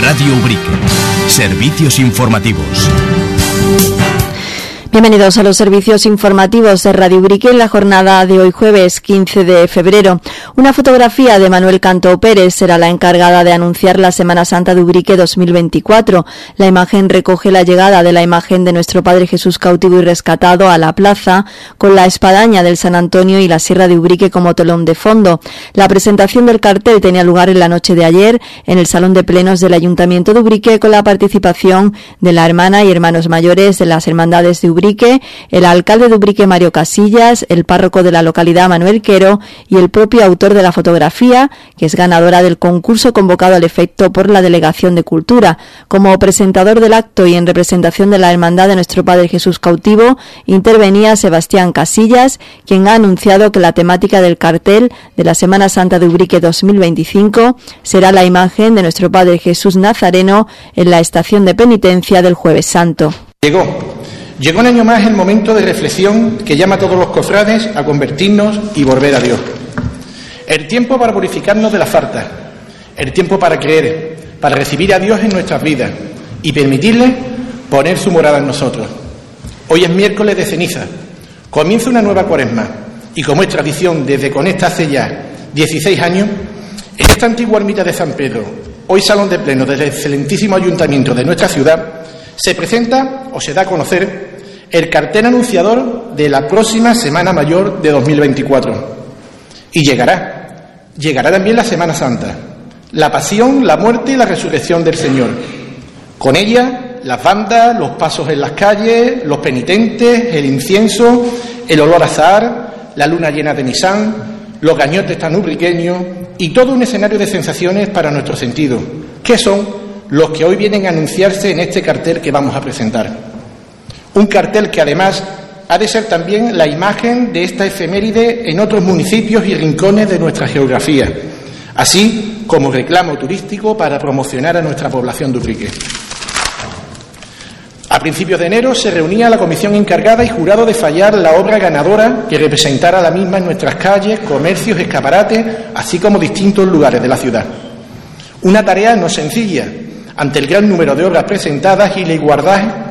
Radio Ubrique. Servicios informativos. Bienvenidos a los servicios informativos de Radio Ubrique en la jornada de hoy jueves 15 de febrero. Una fotografía de Manuel Canto Pérez será la encargada de anunciar la Semana Santa de Ubrique 2024. La imagen recoge la llegada de la imagen de nuestro Padre Jesús cautivo y rescatado a la plaza con la espadaña del San Antonio y la Sierra de Ubrique como telón de fondo. La presentación del cartel tenía lugar en la noche de ayer en el Salón de Plenos del Ayuntamiento de Ubrique con la participación de la hermana y hermanos mayores de las hermandades de Ubrique el alcalde de Ubrique Mario Casillas, el párroco de la localidad Manuel Quero y el propio autor de la fotografía, que es ganadora del concurso convocado al efecto por la Delegación de Cultura. Como presentador del acto y en representación de la Hermandad de Nuestro Padre Jesús Cautivo, intervenía Sebastián Casillas, quien ha anunciado que la temática del cartel de la Semana Santa de Ubrique 2025 será la imagen de Nuestro Padre Jesús Nazareno en la estación de penitencia del Jueves Santo. Llegó Llegó un año más el momento de reflexión que llama a todos los cofrades a convertirnos y volver a Dios. El tiempo para purificarnos de la falta, el tiempo para creer, para recibir a Dios en nuestras vidas y permitirle poner su morada en nosotros. Hoy es miércoles de ceniza, comienza una nueva cuaresma y como es tradición desde con esta hace ya 16 años, en esta antigua ermita de San Pedro, hoy salón de pleno del excelentísimo ayuntamiento de nuestra ciudad, se presenta o se da a conocer el cartel anunciador de la próxima Semana Mayor de 2024. Y llegará, llegará también la Semana Santa, la pasión, la muerte y la resurrección del Señor. Con ella, las bandas, los pasos en las calles, los penitentes, el incienso, el olor a la luna llena de Nisán, los gañotes tan ubriqueños y todo un escenario de sensaciones para nuestro sentido, que son los que hoy vienen a anunciarse en este cartel que vamos a presentar. Un cartel que además ha de ser también la imagen de esta efeméride en otros municipios y rincones de nuestra geografía, así como reclamo turístico para promocionar a nuestra población de. A principios de enero se reunía la comisión encargada y jurado de fallar la obra ganadora que representara la misma en nuestras calles, comercios, escaparates, así como distintos lugares de la ciudad. Una tarea no sencilla, ante el gran número de obras presentadas y la igualdad,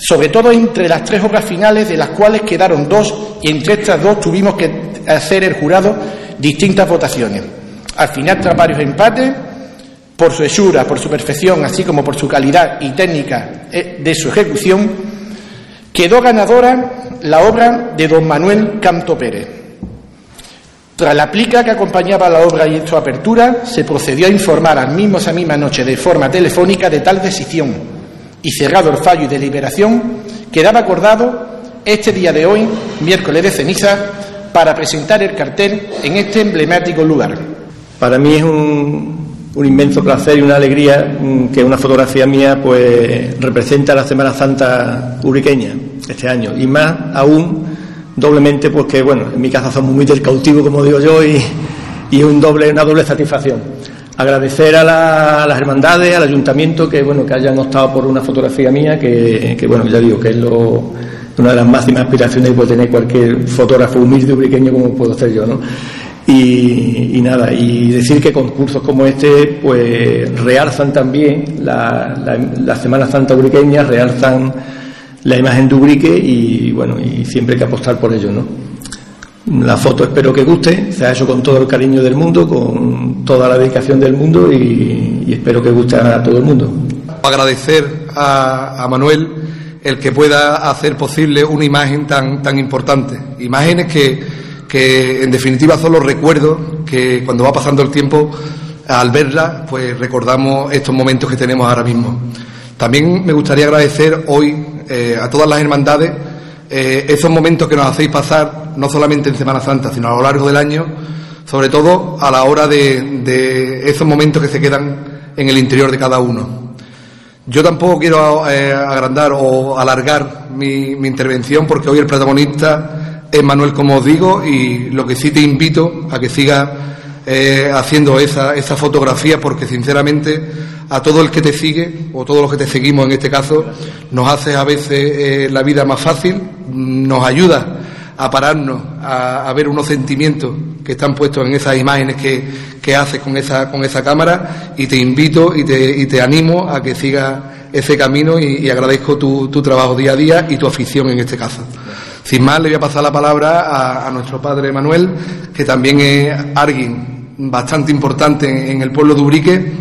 sobre todo entre las tres obras finales, de las cuales quedaron dos, y entre estas dos tuvimos que hacer el jurado distintas votaciones. Al final, tras varios empates, por su hechura, por su perfección, así como por su calidad y técnica eh, de su ejecución, quedó ganadora la obra de don Manuel Canto Pérez. Tras la plica que acompañaba la obra y su apertura, se procedió a informar al mismo esa misma noche de forma telefónica de tal decisión y cerrado el fallo y deliberación, quedaba acordado este día de hoy, miércoles de ceniza, para presentar el cartel en este emblemático lugar. Para mí es un, inmenso placer y una alegría mm, que una fotografía mía pues representa la Semana Santa uriqueña este año y más aún doblemente porque, bueno, en mi casa somos muy del cautivo, como digo yo, y, y un doble, una doble satisfacción. Agradecer a, las hermandades, al ayuntamiento, que, bueno, que hayan optado por una fotografía mía, que, bueno, ya digo, que es lo, una de las máximas aspiraciones que puede tener cualquier fotógrafo humilde ubriqueño como puedo ser yo, ¿no? Y, y, nada, y decir que concursos como este pues realzan también la, la, la Semana Santa ubriqueña, realzan la imagen de Ubrique y bueno, y siempre hay que apostar por ello, ¿no? La foto espero que guste, se ha hecho con todo el cariño del mundo, con toda la dedicación del mundo y, espero que guste a todo el mundo. Agradecer a, Manuel el que pueda hacer posible una imagen tan, tan importante. Imágenes que, que en definitiva son los recuerdos que cuando va pasando el tiempo, al verla, pues recordamos estos momentos que tenemos ahora mismo. También me gustaría agradecer hoy eh, a todas las hermandades eh, esos momentos que nos hacéis pasar, no solamente en Semana Santa, sino a lo largo del año, sobre todo a la hora de, esos momentos que se quedan en el interior de cada uno. Yo tampoco quiero eh, agrandar o alargar mi, intervención porque hoy el protagonista es Manuel, como os digo, y lo que sí te invito a que sigas haciendo esa, esa fotografía porque sinceramente a todo el que te sigue, o todos los que te seguimos en este caso, nos hace a veces eh, la vida más fácil, nos ayuda a pararnos, a, ver unos sentimientos que están puestos en esas imágenes que, que haces con esa, con esa cámara y te invito y te, y te animo a que sigas ese camino y, agradezco tu, tu, trabajo día a día y tu afición en este caso. Sin más, le voy a pasar la palabra a, nuestro padre Manuel, que también es alguien bastante importante en, el pueblo de Ubrique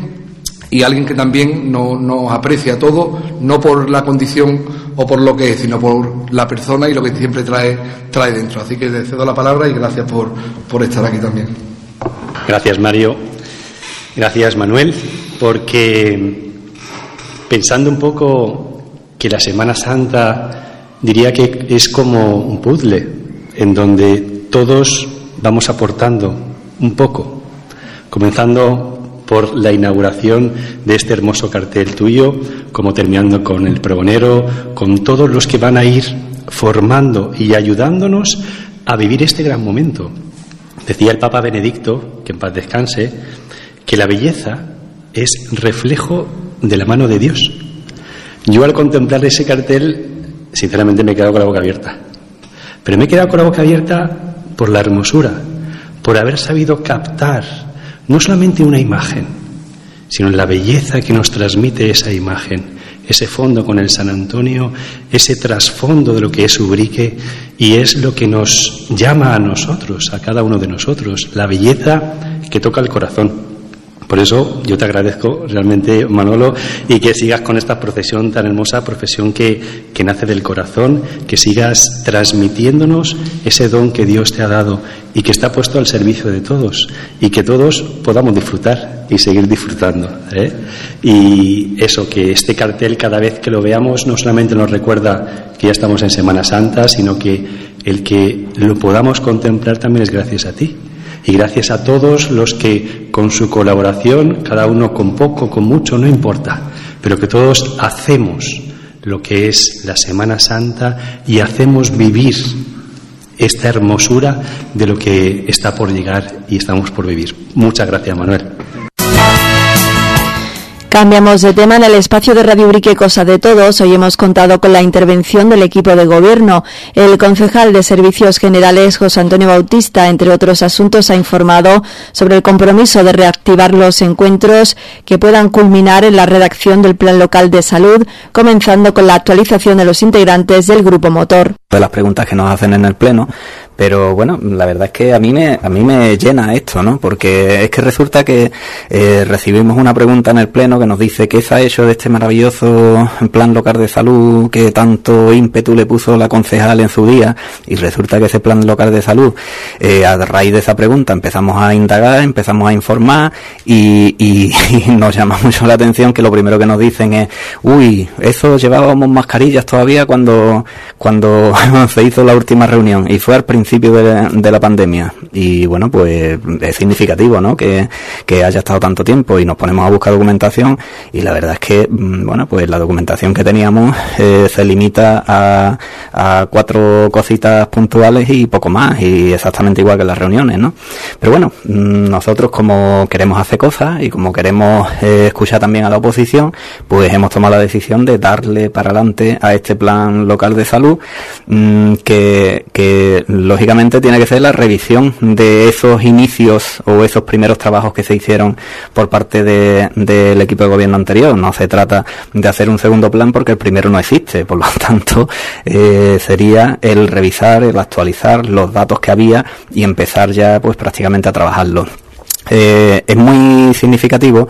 y alguien que también nos aprecia todo, no por la condición o por lo que es, sino por la persona y lo que siempre trae, trae dentro. Así que le cedo la palabra y gracias por, por estar aquí también. Gracias, Mario. Gracias, Manuel, porque pensando un poco que la Semana Santa diría que es como un puzzle en donde todos vamos aportando un poco, comenzando por la inauguración de este hermoso cartel tuyo, como terminando con el pregonero, con todos los que van a ir formando y ayudándonos a vivir este gran momento. Decía el Papa Benedicto, que en paz descanse, que la belleza es reflejo de la mano de Dios. Yo al contemplar ese cartel, sinceramente me he quedado con la boca abierta. Pero me he quedado con la boca abierta por la hermosura, por haber sabido captar no solamente una imagen, sino la belleza que nos transmite esa imagen, ese fondo con el San Antonio, ese trasfondo de lo que es Ubrique y es lo que nos llama a nosotros, a cada uno de nosotros, la belleza que toca el corazón. Por eso yo te agradezco realmente, Manolo, y que sigas con esta profesión tan hermosa, profesión que, que nace del corazón, que sigas transmitiéndonos ese don que Dios te ha dado y que está puesto al servicio de todos y que todos podamos disfrutar y seguir disfrutando. ¿eh? Y eso, que este cartel cada vez que lo veamos no solamente nos recuerda que ya estamos en Semana Santa, sino que el que lo podamos contemplar también es gracias a ti y gracias a todos los que con su colaboración, cada uno con poco, con mucho, no importa, pero que todos hacemos lo que es la Semana Santa y hacemos vivir esta hermosura de lo que está por llegar y estamos por vivir. Muchas gracias, Manuel. Cambiamos de tema en el espacio de Radio Brique Cosa de Todos. Hoy hemos contado con la intervención del equipo de gobierno. El concejal de Servicios Generales, José Antonio Bautista, entre otros asuntos, ha informado sobre el compromiso de reactivar los encuentros que puedan culminar en la redacción del Plan Local de Salud, comenzando con la actualización de los integrantes del Grupo Motor. De las preguntas que nos hacen en el Pleno, pero bueno, la verdad es que a mí me, a mí me llena esto, ¿no? Porque es que resulta que eh, recibimos una pregunta en el Pleno que nos dice qué se ha hecho de este maravilloso plan local de salud que tanto ímpetu le puso la concejal en su día y resulta que ese plan local de salud, eh, a raíz de esa pregunta empezamos a indagar, empezamos a informar y, y, nos llama mucho la atención que lo primero que nos dicen es, uy, eso llevábamos mascarillas todavía cuando, cuando se hizo la última reunión y fue al principio de, la pandemia. Y bueno, pues es significativo, ¿no? Que, haya estado tanto tiempo y nos ponemos a buscar documentación y la verdad es que, mm, bueno, pues la documentación que teníamos eh, se limita a, a cuatro cositas puntuales y poco más y exactamente igual que las reuniones, ¿no? Pero bueno, mm, nosotros como queremos hacer cosas y como queremos eh, escuchar también a la oposición, pues hemos tomado la decisión de darle para adelante a este plan local de salud mm, que, que los lógicamente tiene que ser la revisión de esos inicios o esos primeros trabajos que se hicieron por parte del equipo de gobierno anterior. No se trata de hacer un segundo plan porque el primero no existe. Por lo tanto, eh, sería el revisar, el actualizar los datos que había y empezar ya pues prácticamente a trabajarlos. Eh, es muy significativo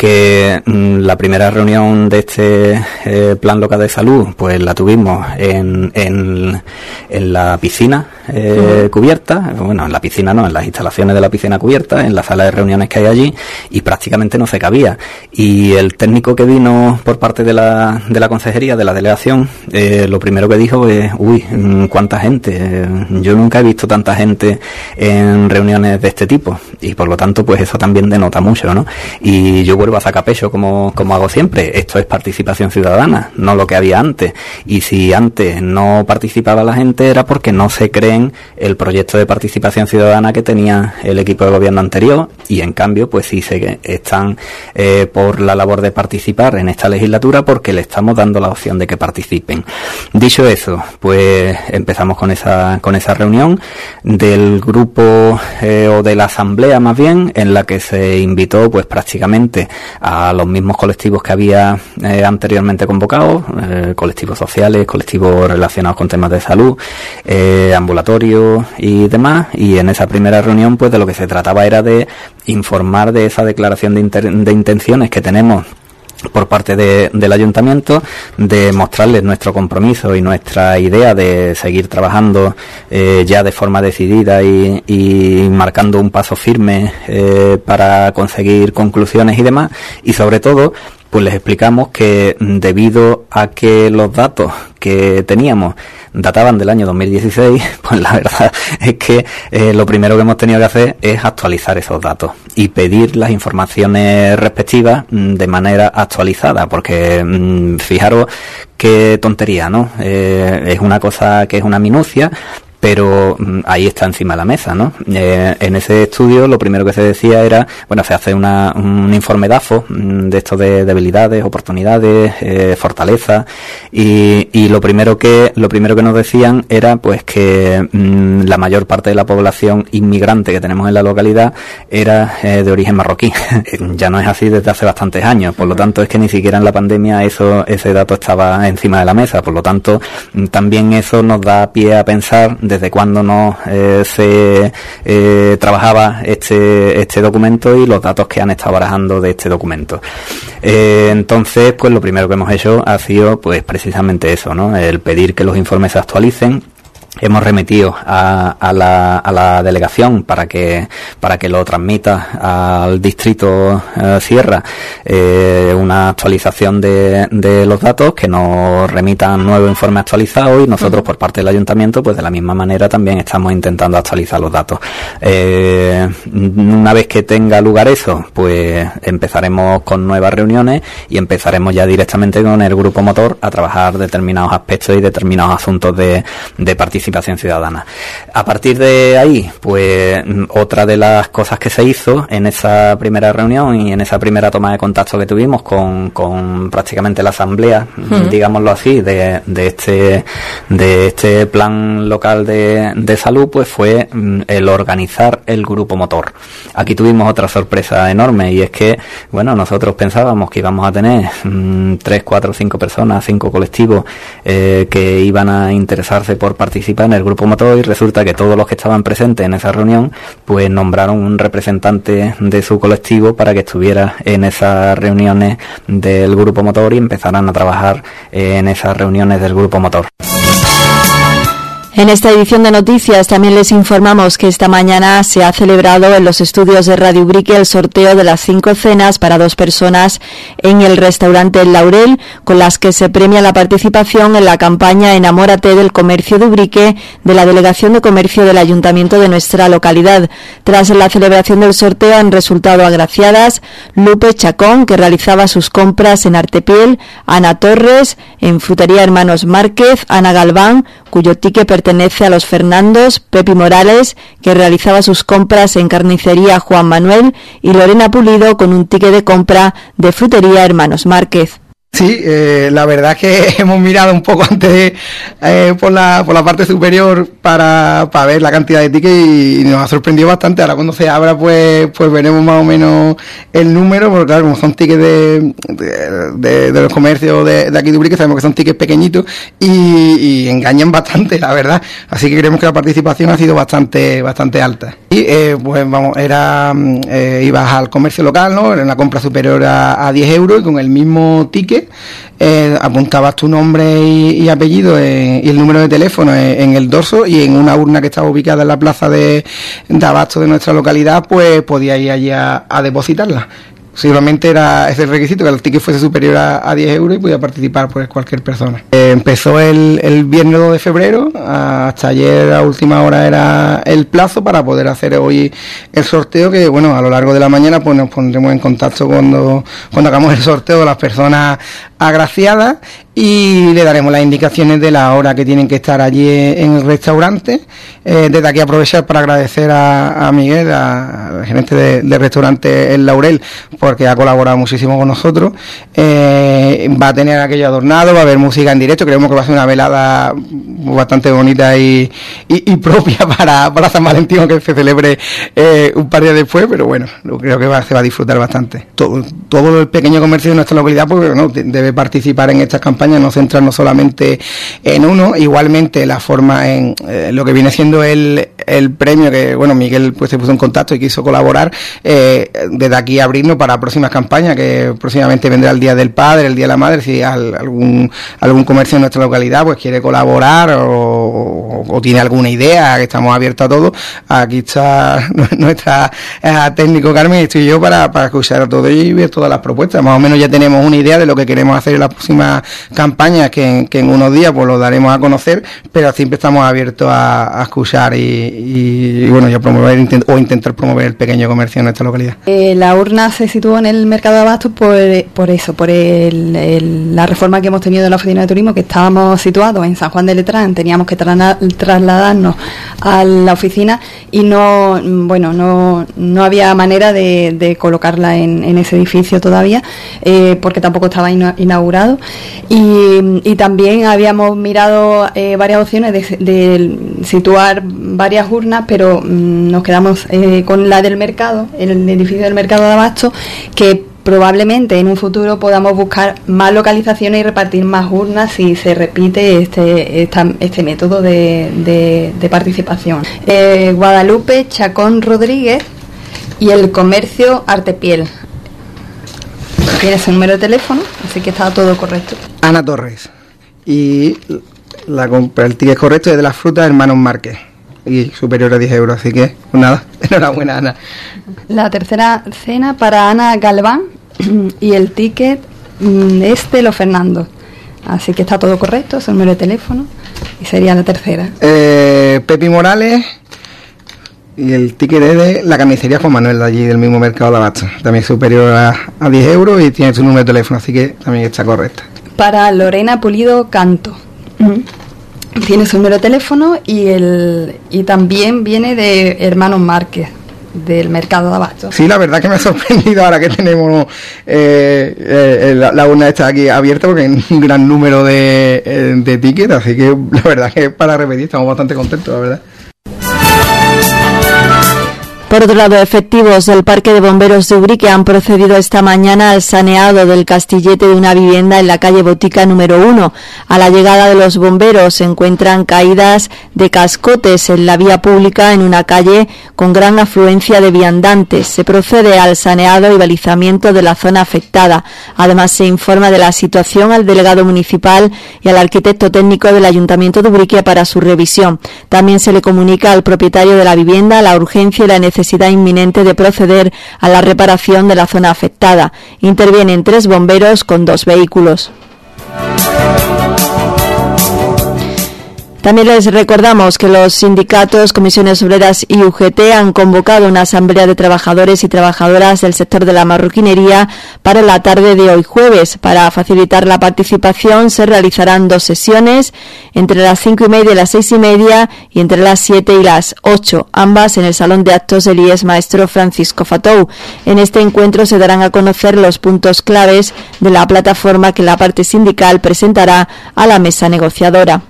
que mm, la primera reunión de este eh, plan local de salud pues la tuvimos en, en, en la piscina eh, cubierta, bueno, en la piscina no, en las instalaciones de la piscina cubierta, en la sala de reuniones que hay allí y prácticamente no se cabía. Y el técnico que vino por parte de la, de la consejería, de la delegación, eh, lo primero que dijo es, uy, mm, cuánta gente, yo nunca he visto tanta gente en reuniones de este tipo y por lo tanto pues eso también denota mucho, ¿no? Y yo vuelvo a como, como hago siempre. Esto es participación ciudadana, no lo que había antes. Y si antes no participaba la gente era porque no se creen el proyecto de participación ciudadana que tenía el equipo de gobierno anterior y en cambio pues sí se están eh, por la labor de participar en esta legislatura porque le estamos dando la opción de que participen. Dicho eso, pues empezamos con esa, con esa reunión del grupo eh, o de la asamblea más bien en la que se invitó pues prácticamente a los mismos colectivos que había eh, anteriormente convocados, colectivos sociales, colectivos relacionados con temas de salud, ambulatorios y demás. Y en esa primera reunión pues de lo que se trataba era de informar de esa declaración de, intenciones que tenemos por parte del ayuntamiento de mostrarles nuestro compromiso y nuestra idea de seguir trabajando eh, ya de forma decidida y, marcando un paso firme eh, para conseguir conclusiones y demás. Y sobre todo pues les explicamos que debido a que los datos que teníamos databan del año 2016, pues la verdad es que eh, lo primero que hemos tenido que hacer es actualizar esos datos y pedir las informaciones respectivas mm, de manera actualizada, porque mm, fijaros qué tontería, ¿no? Eh, es una cosa que es una minucia, pero mm, ahí está encima de la mesa, ¿no? Eh, en ese estudio lo primero que se decía era, bueno, se hace una, un informe DAFO mm, de esto de debilidades, oportunidades, eh, fortaleza y, y, lo primero que lo primero que nos decían era pues que mm, la mayor parte de la población inmigrante que tenemos en la localidad era eh, de origen marroquí. ya no es así desde hace bastantes años, por lo tanto es que ni siquiera en la pandemia eso ese dato estaba encima de la mesa, por lo tanto también eso nos da pie a pensar desde cuándo no eh, se eh, trabajaba este, este documento y los datos que han estado barajando de este documento. Eh, entonces, pues lo primero que hemos hecho ha sido pues precisamente eso, ¿no? El pedir que los informes se actualicen hemos remitido a, a, la, a, la, delegación para que para que lo transmita al distrito eh, Sierra. Eh, una actualización de, de, los datos que nos remitan nuevo informe actualizado y nosotros por parte del ayuntamiento pues de la misma manera también estamos intentando actualizar los datos. Eh, una vez que tenga lugar eso pues empezaremos con nuevas reuniones y empezaremos ya directamente con el grupo motor a trabajar determinados aspectos y determinados asuntos de, de participación participación ciudadana. A partir de ahí, pues otra de las cosas que se hizo en esa primera reunión y en esa primera toma de contacto que tuvimos con, con prácticamente la asamblea, digámoslo así, de, de, este de este plan local de, de salud, pues fue mm, el organizar el grupo motor. Aquí tuvimos otra sorpresa enorme y es que, bueno, nosotros pensábamos que íbamos a tener mm, tres, cuatro, cinco personas, cinco colectivos eh, que iban a interesarse por participar en el grupo motor y resulta que todos los que estaban presentes en esa reunión pues nombraron un representante de su colectivo para que estuviera en esas reuniones del grupo motor y empezaran a trabajar en esas reuniones del grupo motor. En esta edición de noticias también les informamos que esta mañana se ha celebrado en los estudios de Radio Ubrique el sorteo de las cinco cenas para dos personas en el restaurante El Laurel, con las que se premia la participación en la campaña Enamórate del Comercio de Ubrique de la Delegación de Comercio del Ayuntamiento de nuestra localidad. Tras la celebración del sorteo han resultado agraciadas Lupe Chacón, que realizaba sus compras en Artepiel, Ana Torres, en Frutería Hermanos Márquez, Ana Galván, cuyo ticket pertenece a los Fernandos, Pepi Morales, que realizaba sus compras en carnicería Juan Manuel, y Lorena Pulido con un ticket de compra de frutería Hermanos Márquez. Sí, eh, la verdad es que hemos mirado un poco antes eh, por, la, por la parte superior para, para ver la cantidad de tickets y, nos ha sorprendido bastante. Ahora cuando se abra pues pues veremos más o menos el número, porque claro, como son tickets de, de, los comercios de, aquí de Ubrique, sabemos que son tickets pequeñitos y, engañan bastante, la verdad. Así que creemos que la participación ha sido bastante bastante alta. Y eh, pues vamos, era ibas al comercio local, ¿no? Era una compra superior a, a 10 euros y con el mismo ticket eh, apuntabas tu nombre y, apellido y el número de teléfono en, el dorso y en una urna que estaba ubicada en la plaza de, abasto de nuestra localidad, pues podías ir allí a, depositarla Seguramente era ese requisito, que el ticket fuese superior a, 10 euros y podía participar pues cualquier persona. Eh, empezó el, viernes 2 de febrero, hasta ayer a última hora era el plazo para poder hacer hoy el sorteo, que bueno, a lo largo de la mañana pues nos pondremos en contacto cuando, cuando hagamos el sorteo de las personas agraciadas y le daremos las indicaciones de la hora que tienen que estar allí en el restaurante. Eh, desde aquí aprovechar para agradecer a, Miguel, al gerente del restaurante El Laurel, porque ha colaborado muchísimo con nosotros. Eh, va a tener aquello adornado, va a haber música en directo, creemos que va a ser una velada bastante bonita y, propia para, para, San Valentín, que se celebre eh, un par de días después, pero bueno, creo que se va a disfrutar bastante. Todo, todo el pequeño comercio de nuestra localidad pues, ¿no? debe participar en estas campañas, no centrarnos solamente en uno, igualmente la forma en eh, lo que viene siendo el, el premio que, bueno, Miguel pues se puso en contacto y quiso colaborar, desde aquí abrirnos para próximas campañas, que próximamente vendrá el Día del Padre, el Día de la Madre, si algún, algún comercio en nuestra localidad pues quiere colaborar o, tiene alguna idea, que estamos abiertos a todo, aquí está nuestra eh, técnico Carmen y estoy yo para, para escuchar todo y ver todas las propuestas. Más o menos ya tenemos una idea de lo que queremos hacer en las próximas campañas, que, en unos días pues lo daremos a conocer, pero siempre estamos abiertos a, escuchar y, bueno, ya promover o intentar promover el pequeño comercio en nuestra localidad. Eh, la urna se situó en el mercado de abastos por, por eso, por la reforma que hemos tenido en la oficina de turismo, que estábamos situados en San Juan de Letrán, teníamos que trasladarnos a la oficina y no, bueno, no, no había manera de, colocarla en, ese edificio todavía, eh, porque tampoco estaba inaugurado. Y, también habíamos mirado eh, varias opciones de, situar varias urnas, pero mm, nos quedamos eh, con la del mercado, el edificio del mercado de abasto, que probablemente en un futuro podamos buscar más localizaciones y repartir más urnas si se repite este, este método de, participación. Eh, Guadalupe Chacón Rodríguez y el comercio Artepiel. Tiene su número de teléfono, así que está todo correcto. Ana Torres. Y la compra, el ticket correcto es de las frutas Hermanos Márquez y superior a 10 euros. Así que, pues nada, enhorabuena, Ana. La tercera cena para Ana Galván y el ticket mm, es de los Fernando. Así que está todo correcto, su número de teléfono y sería la tercera. Eh, Pepi Morales y el ticket es de la carnicería Juan Manuel de allí del mismo mercado de Abasto. También superior a, a 10 euros y tiene su número de teléfono, así que también está correcta. Para Lorena Pulido Canto tiene su número de teléfono y, el, y también viene de Hermanos Márquez del mercado de abasto. Sí, la verdad que me ha sorprendido ahora que tenemos eh, eh, la, la, urna está aquí abierta porque hay un gran número de, eh, de tickets, así que la verdad que para repetir estamos bastante contentos, la verdad. Por otro lado, efectivos del Parque de Bomberos de Ubrique han procedido esta mañana al saneado del castillete de una vivienda en la calle Botica número 1. A la llegada de los bomberos se encuentran caídas de cascotes en la vía pública en una calle con gran afluencia de viandantes. Se procede al saneado y balizamiento de la zona afectada. Además, se informa de la situación al delegado municipal y al arquitecto técnico del Ayuntamiento de Ubrique para su revisión. También se le comunica al propietario de la vivienda la urgencia y la necesidad necesidad inminente de proceder a la reparación de la zona afectada. Intervienen tres bomberos con dos vehículos. También les recordamos que los sindicatos, comisiones obreras y UGT han convocado una asamblea de trabajadores y trabajadoras del sector de la marroquinería para la tarde de hoy jueves. Para facilitar la participación se realizarán dos sesiones entre las cinco y media y las seis y media y entre las siete y las ocho, ambas en el Salón de Actos del IES Maestro Francisco Fatou. En este encuentro se darán a conocer los puntos claves de la plataforma que la parte sindical presentará a la mesa negociadora.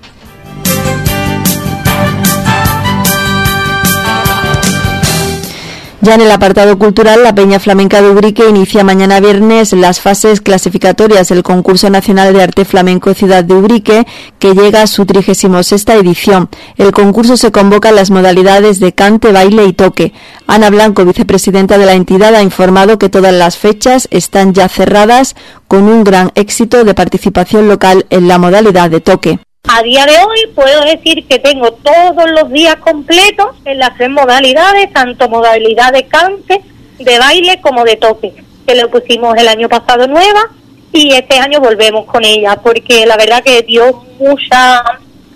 Ya en el apartado cultural, la Peña Flamenca de Ubrique inicia mañana viernes las fases clasificatorias del Concurso Nacional de Arte Flamenco Ciudad de Ubrique, que llega a su 36 edición. El concurso se convoca en las modalidades de cante, baile y toque. Ana Blanco, vicepresidenta de la entidad, ha informado que todas las fechas están ya cerradas con un gran éxito de participación local en la modalidad de toque. A día de hoy puedo decir que tengo todos los días completos en las tres modalidades, tanto modalidad de cante, de baile como de toque. que le pusimos el año pasado nueva y este año volvemos con ella porque la verdad que dio mucha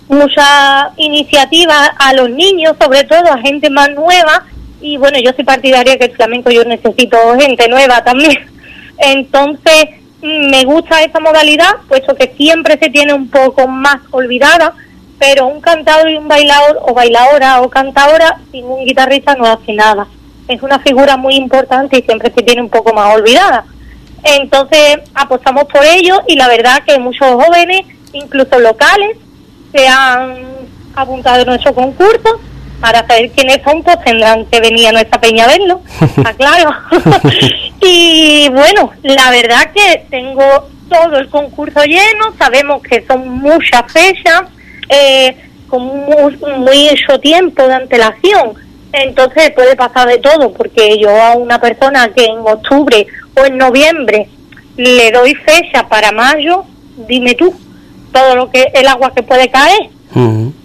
mucha iniciativa a los niños, sobre todo a gente más nueva y bueno, yo soy partidaria que el flamenco yo necesito gente nueva también. Entonces, me gusta esa modalidad, puesto que siempre se tiene un poco más olvidada, pero un cantador y un bailador o bailadora o cantadora sin un guitarrista no hace nada. Es una figura muy importante y siempre se tiene un poco más olvidada. Entonces apostamos por ello y la verdad que muchos jóvenes, incluso locales, se han apuntado en nuestro concurso. Para saber quiénes son, pues tendrán que venir a nuestra peña a verlo, está claro. y bueno, la verdad que tengo todo el concurso lleno, sabemos que son muchas fechas, eh, con muy, mucho tiempo de antelación. Entonces puede pasar de todo, porque yo a una persona que en octubre o en noviembre le doy fecha para mayo, dime tú, todo lo que el agua que puede caer,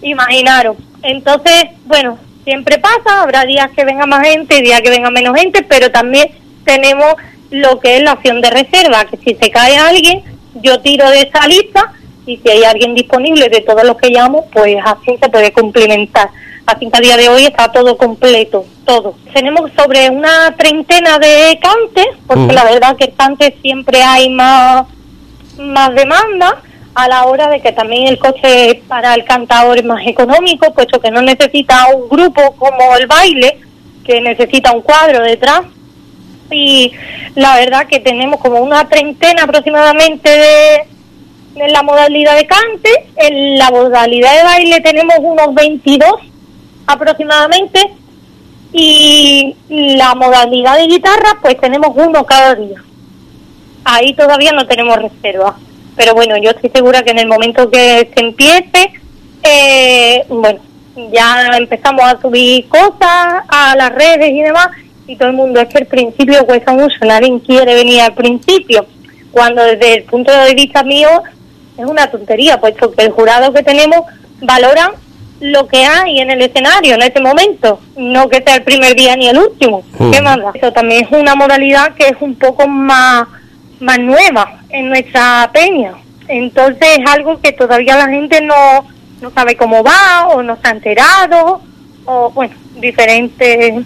imaginaros. Entonces, bueno, siempre pasa, habrá días que venga más gente y días que venga menos gente, pero también tenemos lo que es la opción de reserva, que si se cae alguien, yo tiro de esa lista y si hay alguien disponible de todos los que llamo, pues así se puede complementar. Así que a día de hoy está todo completo, todo. Tenemos sobre una treintena de cantes, porque la verdad que cantes siempre hay más, más demanda a la hora de que también el coche para el cantador es más económico, puesto que no necesita un grupo como el baile, que necesita un cuadro detrás. Y la verdad que tenemos como una treintena aproximadamente de, en la modalidad de cante. En la modalidad de baile tenemos unos 22 aproximadamente. Y la modalidad de guitarra, pues tenemos uno cada día. Ahí todavía no tenemos reserva. Pero bueno, yo estoy segura que en el momento que se empiece, eh, bueno, ya empezamos a subir cosas a las redes y demás. Y todo el mundo es que el principio cuesta mucho, nadie quiere venir al principio. Cuando desde el punto de vista mío es una tontería, puesto que el jurado que tenemos valora lo que hay en el escenario en ese momento, no que sea el primer día ni el último. ¿Qué manda? Eso también es una modalidad que es un poco más, más nueva en nuestra peña. Entonces es algo que todavía la gente no, no sabe cómo va o no se ha enterado o bueno, diferentes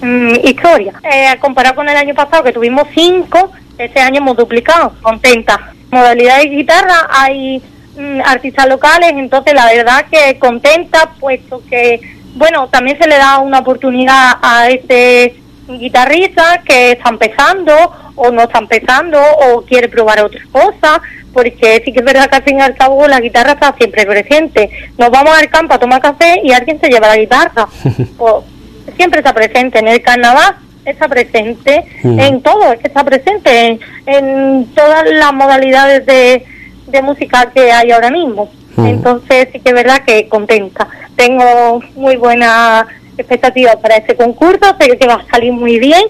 mm, historias. Eh, comparado con el año pasado que tuvimos cinco, este año hemos duplicado, contenta. Modalidad de guitarra hay mm, artistas locales, entonces la verdad que contenta, puesto que, bueno, también se le da una oportunidad a este guitarrista que está empezando o no está empezando o quiere probar otras cosas, porque sí que es verdad que al fin y al cabo la guitarra está siempre presente. Nos vamos al campo a tomar café y alguien se lleva la guitarra. o, siempre está presente en el carnaval, está presente en todo, es que está presente en, en todas las modalidades de, de música que hay ahora mismo. Entonces sí que es verdad que contenta. Tengo muy buena expectativa para este concurso, sé que va a salir muy bien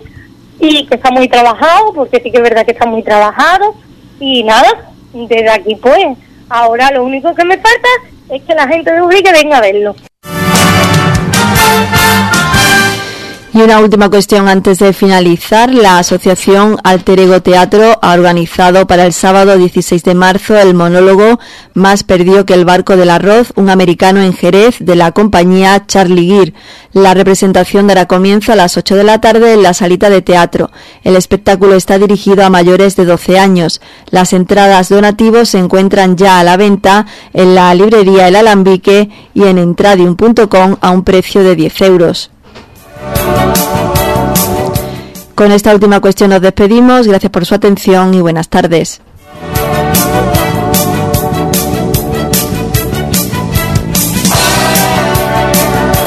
y que está muy trabajado, porque sí que es verdad que está muy trabajado. Y nada, desde aquí pues, ahora lo único que me falta es que la gente de Ubrique venga a verlo. Y una última cuestión antes de finalizar. La asociación Alter Ego Teatro ha organizado para el sábado 16 de marzo el monólogo Más perdió que el barco del arroz, un americano en Jerez de la compañía Charlie Gear. La representación dará comienzo a las 8 de la tarde en la salita de teatro. El espectáculo está dirigido a mayores de 12 años. Las entradas donativos se encuentran ya a la venta en la librería El Alambique y en entradium.com a un precio de 10 euros. Con esta última cuestión nos despedimos. Gracias por su atención y buenas tardes.